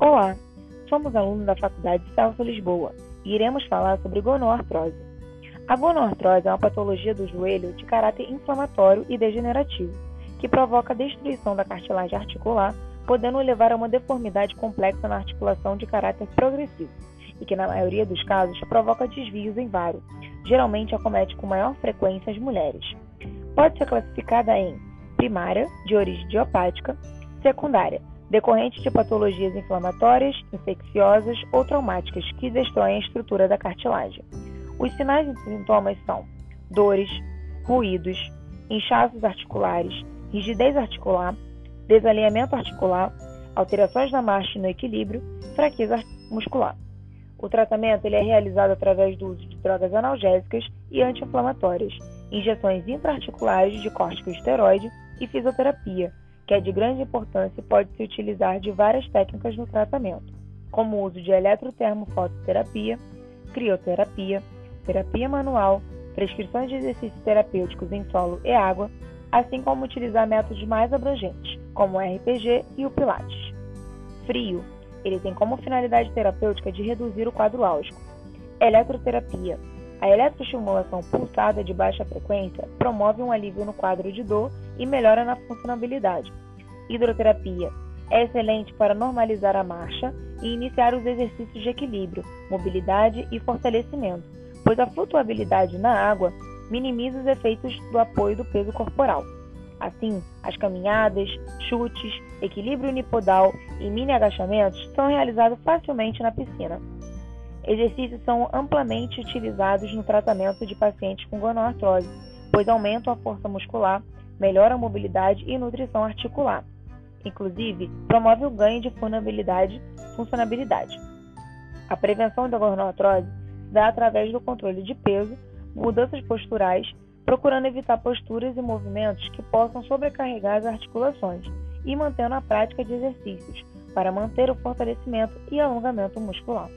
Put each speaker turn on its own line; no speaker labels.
Olá, somos alunos da Faculdade Celso Lisboa e iremos falar sobre gonoartrose. A gonoartrose é uma patologia do joelho de caráter inflamatório e degenerativo, que provoca destruição da cartilagem articular, podendo levar a uma deformidade complexa na articulação de caráter progressivo, e que, na maioria dos casos, provoca desvios em vários, geralmente acomete com maior frequência as mulheres. Pode ser classificada em primária, de origem idiopática, secundária, decorrente de patologias inflamatórias, infecciosas ou traumáticas que destroem a estrutura da cartilagem. Os sinais e sintomas são dores, ruídos, inchaços articulares, rigidez articular, desalinhamento articular, alterações na marcha e no equilíbrio, fraqueza muscular. O tratamento ele é realizado através do uso de drogas analgésicas e anti-inflamatórias, injeções intraarticulares de corticosteroide e fisioterapia, que é de grande importância e pode se utilizar de várias técnicas no tratamento, como o uso de eletrotermofototerapia, crioterapia, terapia manual, prescrições de exercícios terapêuticos em solo e água, assim como utilizar métodos mais abrangentes, como o RPG e o Pilates. Frio. Ele tem como finalidade terapêutica de reduzir o quadro álgico. Eletroterapia. A eletroestimulação pulsada de baixa frequência promove um alívio no quadro de dor e melhora na funcionabilidade. Hidroterapia é excelente para normalizar a marcha e iniciar os exercícios de equilíbrio, mobilidade e fortalecimento, pois a flutuabilidade na água minimiza os efeitos do apoio do peso corporal. Assim, as caminhadas, chutes, equilíbrio unipodal e mini agachamentos são realizados facilmente na piscina. Exercícios são amplamente utilizados no tratamento de pacientes com gonoartrose, pois aumentam a força muscular, melhoram a mobilidade e nutrição articular. Inclusive, promove o ganho de funcionabilidade. A prevenção da gonoartrose se dá através do controle de peso, mudanças posturais, procurando evitar posturas e movimentos que possam sobrecarregar as articulações e mantendo a prática de exercícios para manter o fortalecimento e alongamento muscular.